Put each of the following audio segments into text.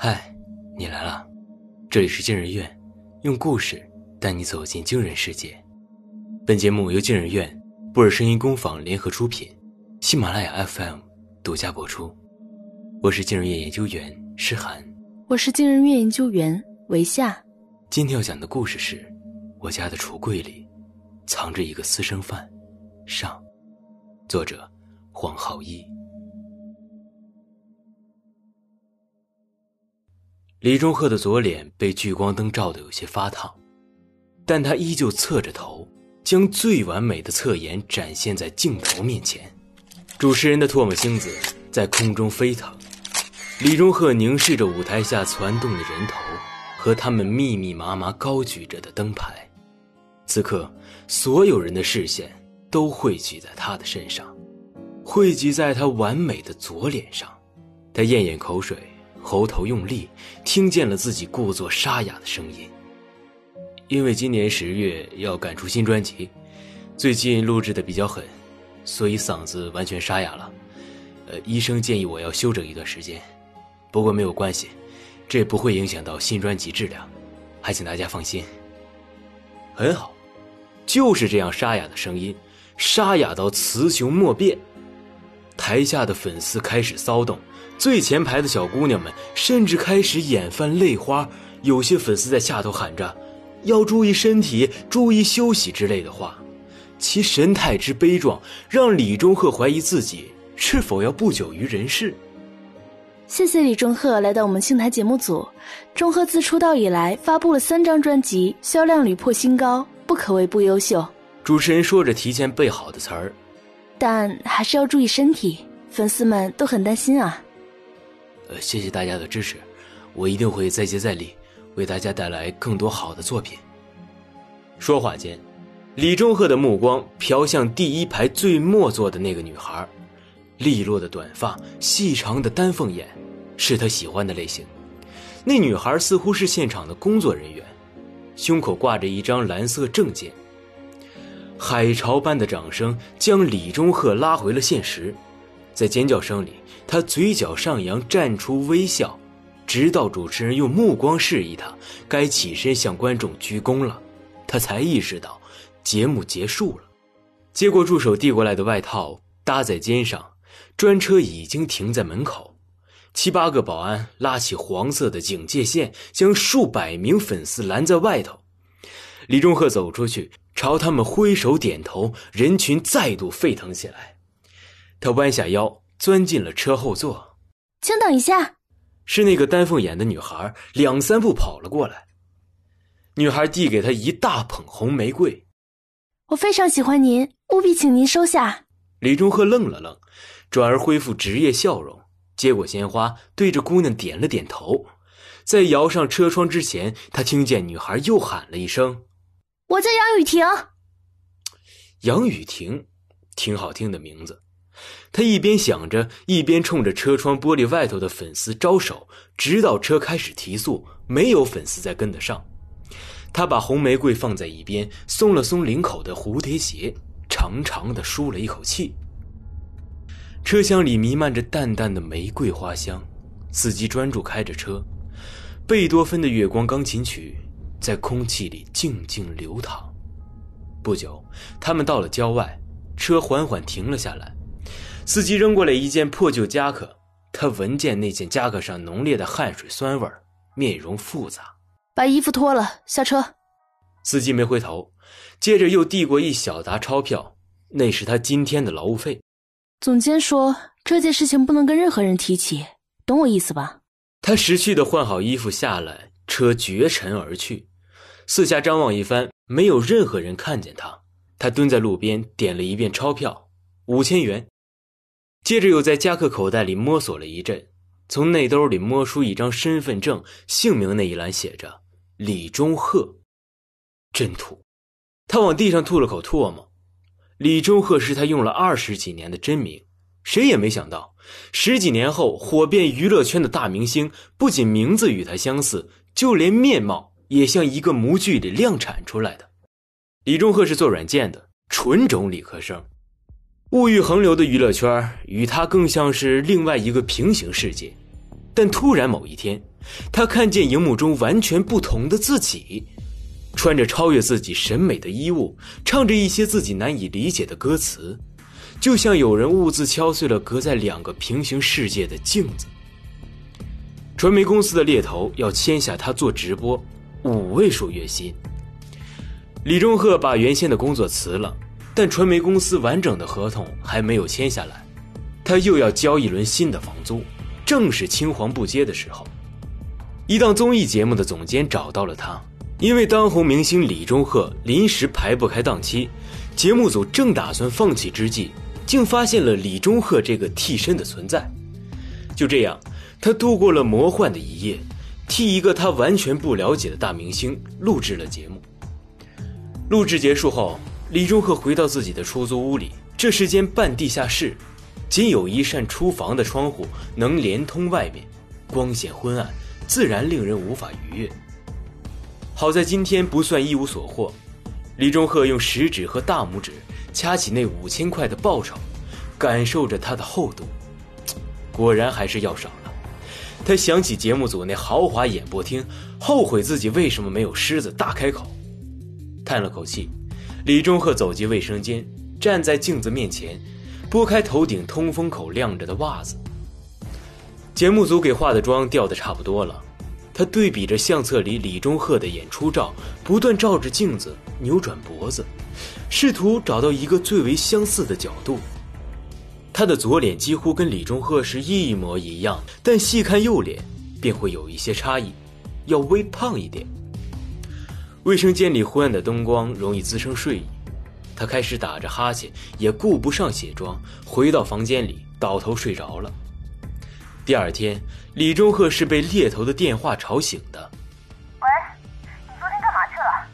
嗨，你来了，这里是惊人院，用故事带你走进惊人世界。本节目由惊人院、布尔声音工坊联合出品，喜马拉雅 FM 独家播出。我是惊人院研究员诗涵，我是惊人院研究员维夏。今天要讲的故事是：我家的橱柜里藏着一个私生饭。上，作者黄浩一。李忠赫的左脸被聚光灯照得有些发烫，但他依旧侧着头，将最完美的侧颜展现在镜头面前。主持人的唾沫星子在空中飞腾，李忠赫凝视着舞台下攒动的人头和他们密密麻麻高举着的灯牌。此刻，所有人的视线都汇聚在他的身上，汇聚在他完美的左脸上。他咽咽口水。喉头用力，听见了自己故作沙哑的声音。因为今年十月要赶出新专辑，最近录制的比较狠，所以嗓子完全沙哑了。呃，医生建议我要休整一段时间，不过没有关系，这不会影响到新专辑质量，还请大家放心。很好，就是这样沙哑的声音，沙哑到雌雄莫辨。台下的粉丝开始骚动。最前排的小姑娘们甚至开始眼泛泪花，有些粉丝在下头喊着“要注意身体，注意休息”之类的话，其神态之悲壮，让李钟赫怀疑自己是否要不久于人世。谢谢李钟赫来到我们青台节目组。钟赫自出道以来发布了三张专辑，销量屡破新高，不可谓不优秀。主持人说着提前背好的词儿，但还是要注意身体，粉丝们都很担心啊。呃，谢谢大家的支持，我一定会再接再厉，为大家带来更多好的作品。说话间，李忠赫的目光飘向第一排最末座的那个女孩，利落的短发，细长的丹凤眼，是他喜欢的类型。那女孩似乎是现场的工作人员，胸口挂着一张蓝色证件。海潮般的掌声将李忠赫拉回了现实。在尖叫声里，他嘴角上扬，绽出微笑，直到主持人用目光示意他该起身向观众鞠躬了，他才意识到节目结束了。接过助手递过来的外套，搭在肩上，专车已经停在门口，七八个保安拉起黄色的警戒线，将数百名粉丝拦在外头。李忠赫走出去，朝他们挥手点头，人群再度沸腾起来。他弯下腰，钻进了车后座。请等一下，是那个丹凤眼的女孩，两三步跑了过来。女孩递给他一大捧红玫瑰。我非常喜欢您，务必请您收下。李忠赫愣了愣，转而恢复职业笑容，接过鲜花，对着姑娘点了点头。在摇上车窗之前，他听见女孩又喊了一声：“我叫杨雨婷。”杨雨婷，挺好听的名字。他一边想着，一边冲着车窗玻璃外头的粉丝招手，直到车开始提速，没有粉丝再跟得上。他把红玫瑰放在一边，松了松领口的蝴蝶结，长长的舒了一口气。车厢里弥漫着淡淡的玫瑰花香，司机专注开着车，贝多芬的《月光钢琴曲》在空气里静静流淌。不久，他们到了郊外，车缓缓停了下来。司机扔过来一件破旧夹克，他闻见那件夹克上浓烈的汗水酸味面容复杂。把衣服脱了，下车。司机没回头，接着又递过一小沓钞票，那是他今天的劳务费。总监说这件事情不能跟任何人提起，懂我意思吧？他识趣的换好衣服下来，车绝尘而去。四下张望一番，没有任何人看见他。他蹲在路边，点了一遍钞票，五千元。接着又在夹克口袋里摸索了一阵，从内兜里摸出一张身份证，姓名那一栏写着李忠赫，真土。他往地上吐了口唾沫。李忠赫是他用了二十几年的真名，谁也没想到，十几年后火遍娱乐圈的大明星，不仅名字与他相似，就连面貌也像一个模具里量产出来的。李忠赫是做软件的，纯种理科生。物欲横流的娱乐圈与他更像是另外一个平行世界，但突然某一天，他看见荧幕中完全不同的自己，穿着超越自己审美的衣物，唱着一些自己难以理解的歌词，就像有人兀自敲碎了隔在两个平行世界的镜子。传媒公司的猎头要签下他做直播，五位数月薪。李钟赫把原先的工作辞了，但传媒公司完整的合同还没有签下来，他又要交一轮新的房租，正是青黄不接的时候。一档综艺节目的总监找到了他，因为当红明星李钟赫临时排不开档期，节目组正打算放弃之际，竟发现了李钟赫这个替身的存在。就这样，他度过了魔幻的一夜，替一个他完全不了解的大明星录制了节目。录制结束后，李钟赫回到自己的出租屋里。这是间半地下室，仅有一扇厨房的窗户能连通外面，光线昏暗，自然令人无法逾越。好在今天不算一无所获，李钟赫用食指和大拇指掐起那五千块的报酬，感受着它的厚度，果然还是要少了。他想起节目组那豪华演播厅，后悔自己为什么没有狮子大开口。叹了口气，李钟赫走进卫生间，站在镜子面前，拨开头顶通风口晾着的袜子。节目组给化的妆掉的差不多了，他对比着相册里李钟赫的演出照，不断照着镜子扭转脖子，试图找到一个最为相似的角度。他的左脸几乎跟李钟赫是一模一样，但细看右脸便会有一些差异，要微胖一点。卫生间里昏暗的灯光容易滋生睡意，他开始打着哈欠，也顾不上卸妆，回到房间里倒头睡着了。第二天，李钟赫是被猎头的电话吵醒的。喂，你昨天干嘛去了？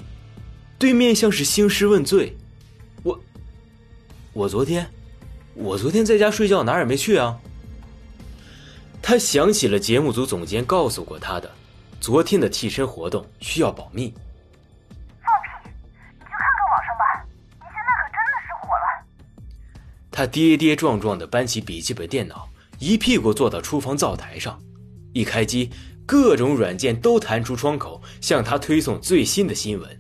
对面像是兴师问罪。我，我昨天，我昨天在家睡觉，哪儿也没去啊。他想起了节目组总监告诉过他的，昨天的替身活动需要保密。放屁！你去看看网上吧，你现在可真的是火了他跌跌撞撞的搬起笔记本电脑，一屁股坐到厨房灶台上，一开机，各种软件都弹出窗口，向他推送最新的新闻。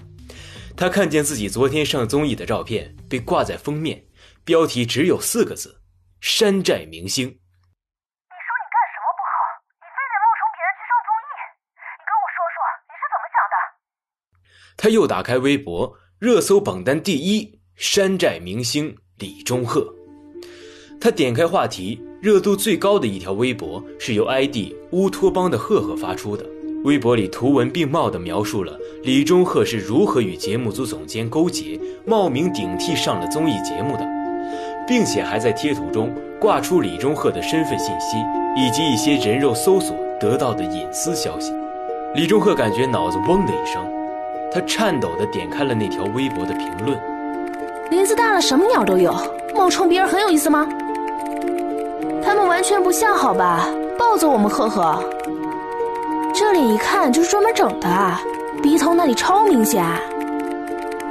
他看见自己昨天上综艺的照片被挂在封面，标题只有四个字：“山寨明星。”你说你干什么不好？你非得冒充别人去上综艺？你跟我说说你是怎么想的？他又打开微博，热搜榜单第一：山寨明星李钟赫。他点开话题，热度最高的一条微博是由 ID 乌托邦的赫赫发出的。微博里图文并茂地描述了李钟赫是如何与节目组总监勾结，冒名顶替上了综艺节目的，并且还在贴图中挂出李钟赫的身份信息以及一些人肉搜索得到的隐私消息。李钟赫感觉脑子嗡的一声，他颤抖地点开了那条微博的评论：“林子大了，什么鸟都有，冒充别人很有意思吗？”他们完全不像，好吧？暴揍我们赫赫。这脸一看就是专门整的啊，鼻头那里超明显。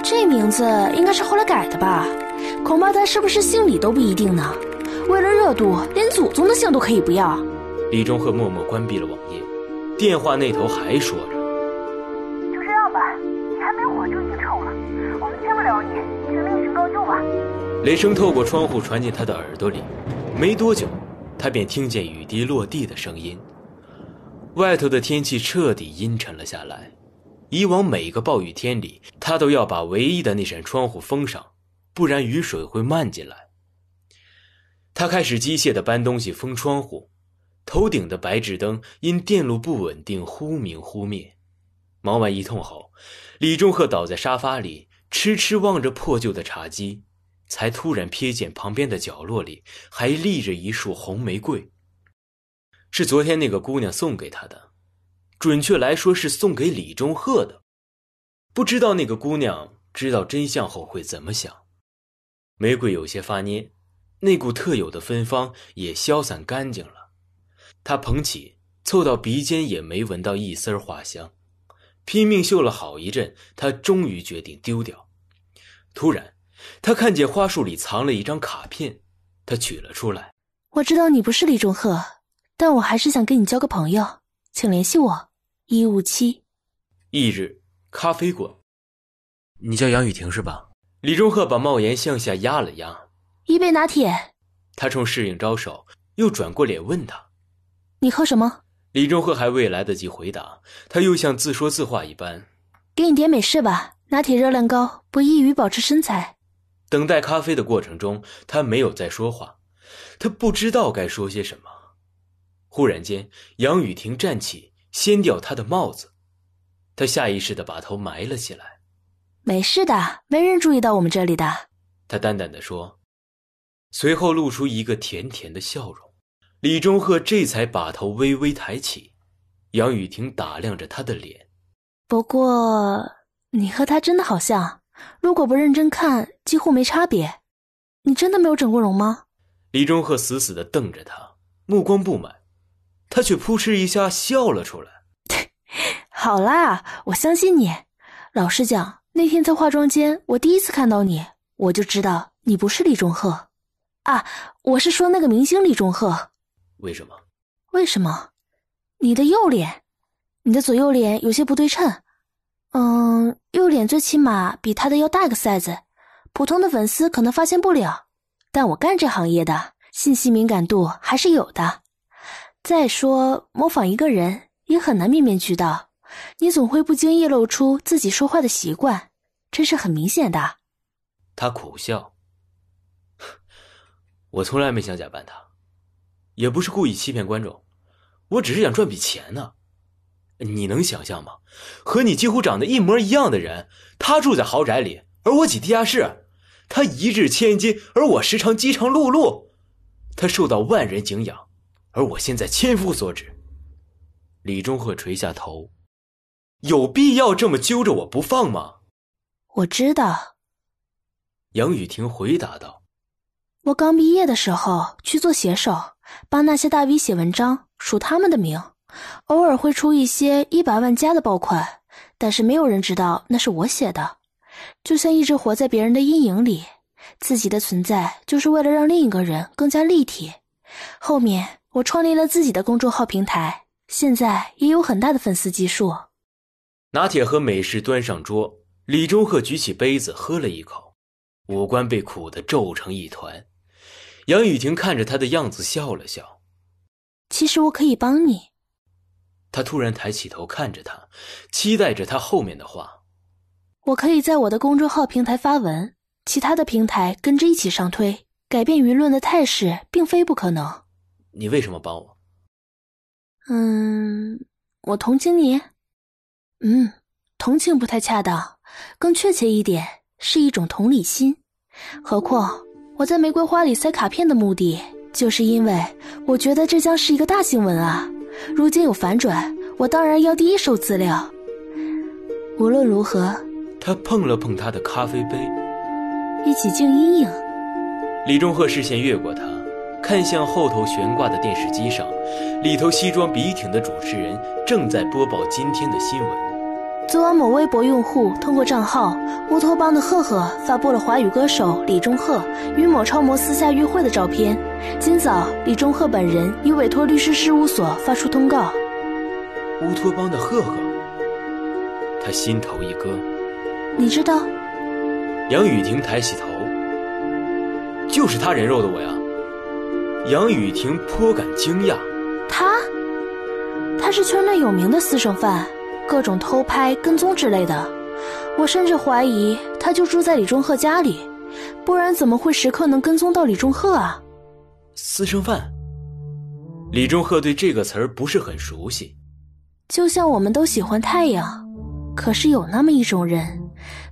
这名字应该是后来改的吧？恐怕他是不是姓李都不一定呢。为了热度，连祖宗的姓都可以不要。李忠赫默默关闭了网页，电话那头还说着：“就这样吧，你还没火就已经臭了，我们见不了你，请命寻高就吧。”雷声透过窗户传进他的耳朵里，没多久。他便听见雨滴落地的声音。外头的天气彻底阴沉了下来。以往每个暴雨天里，他都要把唯一的那扇窗户封上，不然雨水会漫进来。他开始机械地搬东西封窗户，头顶的白炽灯因电路不稳定忽明忽灭。忙完一通后，李钟赫倒在沙发里，痴痴望着破旧的茶几。才突然瞥见旁边的角落里还立着一束红玫瑰，是昨天那个姑娘送给他的，准确来说是送给李钟赫的。不知道那个姑娘知道真相后会怎么想。玫瑰有些发蔫，那股特有的芬芳也消散干净了。他捧起，凑到鼻尖也没闻到一丝花香，拼命嗅了好一阵，他终于决定丢掉。突然。他看见花束里藏了一张卡片，他取了出来。我知道你不是李钟赫，但我还是想跟你交个朋友。请联系我，一五七。翌日，咖啡馆。你叫杨雨婷是吧？李忠赫把帽檐向下压了压。一杯拿铁。他冲侍应招手，又转过脸问他：“你喝什么？”李忠赫还未来得及回答，他又像自说自话一般：“给你点美式吧，拿铁热量高，不易于保持身材。”等待咖啡的过程中，他没有再说话，他不知道该说些什么。忽然间，杨雨婷站起，掀掉他的帽子，他下意识的把头埋了起来。没事的，没人注意到我们这里的。他淡淡的说，随后露出一个甜甜的笑容。李忠赫这才把头微微抬起，杨雨婷打量着他的脸。不过，你和他真的好像，如果不认真看，几乎没差别。你真的没有整过容吗？李忠赫死死的瞪着他，目光不满，他却扑哧一下笑了出来。好啦，我相信你。老实讲。那天在化妆间，我第一次看到你，我就知道你不是李钟赫，啊，我是说那个明星李钟赫。为什么？为什么？你的右脸，你的左右脸有些不对称。嗯，右脸最起码比他的要大个 size，普通的粉丝可能发现不了，但我干这行业的，信息敏感度还是有的。再说，模仿一个人也很难面面俱到。你总会不经意露出自己说话的习惯，这是很明显的。他苦笑，我从来没想假扮他，也不是故意欺骗观众，我只是想赚笔钱呢。你能想象吗？和你几乎长得一模一样的人，他住在豪宅里，而我挤地下室；他一日千金，而我时常饥肠辘辘；他受到万人敬仰，而我现在千夫所指。李忠赫垂下头。有必要这么揪着我不放吗？我知道。杨雨婷回答道：“我刚毕业的时候去做写手，帮那些大 V 写文章，署他们的名，偶尔会出一些一百万加的爆款，但是没有人知道那是我写的，就像一直活在别人的阴影里，自己的存在就是为了让另一个人更加立体。后面我创立了自己的公众号平台，现在也有很大的粉丝基数。”拿铁和美式端上桌，李忠赫举起杯子喝了一口，五官被苦得皱成一团。杨雨婷看着他的样子笑了笑：“其实我可以帮你。”他突然抬起头看着他，期待着他后面的话：“我可以在我的公众号平台发文，其他的平台跟着一起上推，改变舆论的态势，并非不可能。”你为什么帮我？嗯，我同情你。嗯，同情不太恰当，更确切一点是一种同理心。何况我在玫瑰花里塞卡片的目的，就是因为我觉得这将是一个大新闻啊！如今有反转，我当然要第一手资料。无论如何，他碰了碰他的咖啡杯，一起静阴影。李忠赫视线越过他，看向后头悬挂的电视机上，里头西装笔挺的主持人正在播报今天的新闻。昨晚，某微博用户通过账号“乌托邦的赫赫”发布了华语歌手李钟赫与某超模私下约会的照片。今早，李钟赫本人已委托律师事务所发出通告。乌托邦的赫赫，他心头一搁。你知道？杨雨婷抬起头，就是他人肉的我呀。杨雨婷颇感惊讶。他？他是圈内有名的私生饭。各种偷拍、跟踪之类的，我甚至怀疑他就住在李忠赫家里，不然怎么会时刻能跟踪到李忠赫啊？私生饭。李忠赫对这个词儿不是很熟悉。就像我们都喜欢太阳，可是有那么一种人，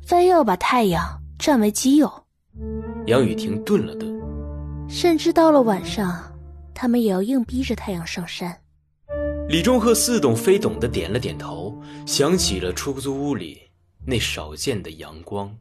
非要把太阳占为己有。杨雨婷顿了顿，甚至到了晚上，他们也要硬逼着太阳上山。李忠赫似懂非懂的点了点头，想起了出租屋里那少见的阳光。